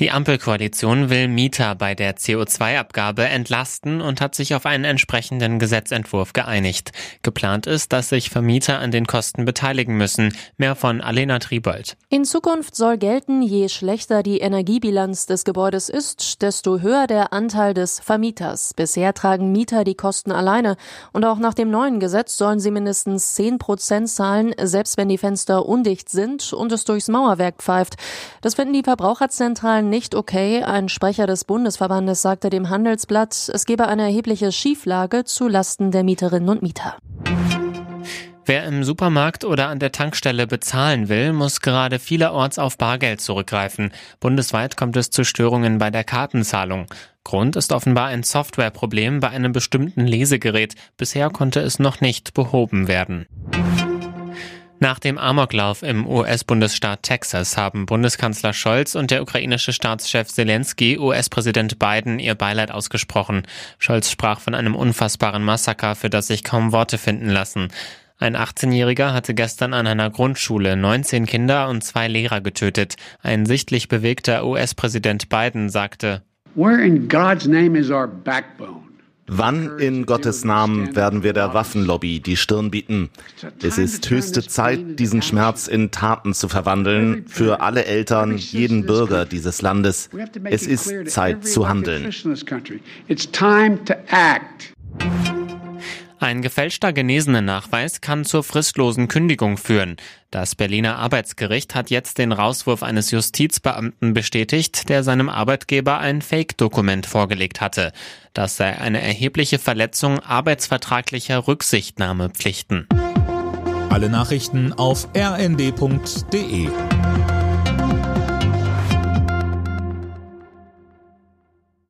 Die Ampelkoalition will Mieter bei der CO2-Abgabe entlasten und hat sich auf einen entsprechenden Gesetzentwurf geeinigt. Geplant ist, dass sich Vermieter an den Kosten beteiligen müssen. Mehr von Alena Triebold. In Zukunft soll gelten, je schlechter die Energiebilanz des Gebäudes ist, desto höher der Anteil des Vermieters. Bisher tragen Mieter die Kosten alleine und auch nach dem neuen Gesetz sollen sie mindestens 10 Prozent zahlen, selbst wenn die Fenster undicht sind und es durchs Mauerwerk pfeift. Das finden die Verbraucherzentralen nicht okay. Ein Sprecher des Bundesverbandes sagte dem Handelsblatt, es gebe eine erhebliche Schieflage zu Lasten der Mieterinnen und Mieter. Wer im Supermarkt oder an der Tankstelle bezahlen will, muss gerade vielerorts auf Bargeld zurückgreifen. Bundesweit kommt es zu Störungen bei der Kartenzahlung. Grund ist offenbar ein Softwareproblem bei einem bestimmten Lesegerät. Bisher konnte es noch nicht behoben werden. Nach dem Amoklauf im US-Bundesstaat Texas haben Bundeskanzler Scholz und der ukrainische Staatschef Zelensky US-Präsident Biden ihr Beileid ausgesprochen. Scholz sprach von einem unfassbaren Massaker, für das sich kaum Worte finden lassen. Ein 18-Jähriger hatte gestern an einer Grundschule 19 Kinder und zwei Lehrer getötet. Ein sichtlich bewegter US-Präsident Biden sagte, Where in God's name is our backbone? Wann in Gottes Namen werden wir der Waffenlobby die Stirn bieten? Es ist höchste Zeit, diesen Schmerz in Taten zu verwandeln, für alle Eltern, jeden Bürger dieses Landes. Es ist Zeit zu handeln. Ein gefälschter Genesenen-Nachweis kann zur fristlosen Kündigung führen. Das Berliner Arbeitsgericht hat jetzt den Rauswurf eines Justizbeamten bestätigt, der seinem Arbeitgeber ein Fake-Dokument vorgelegt hatte. Das sei eine erhebliche Verletzung arbeitsvertraglicher Rücksichtnahmepflichten. Alle Nachrichten auf rnd.de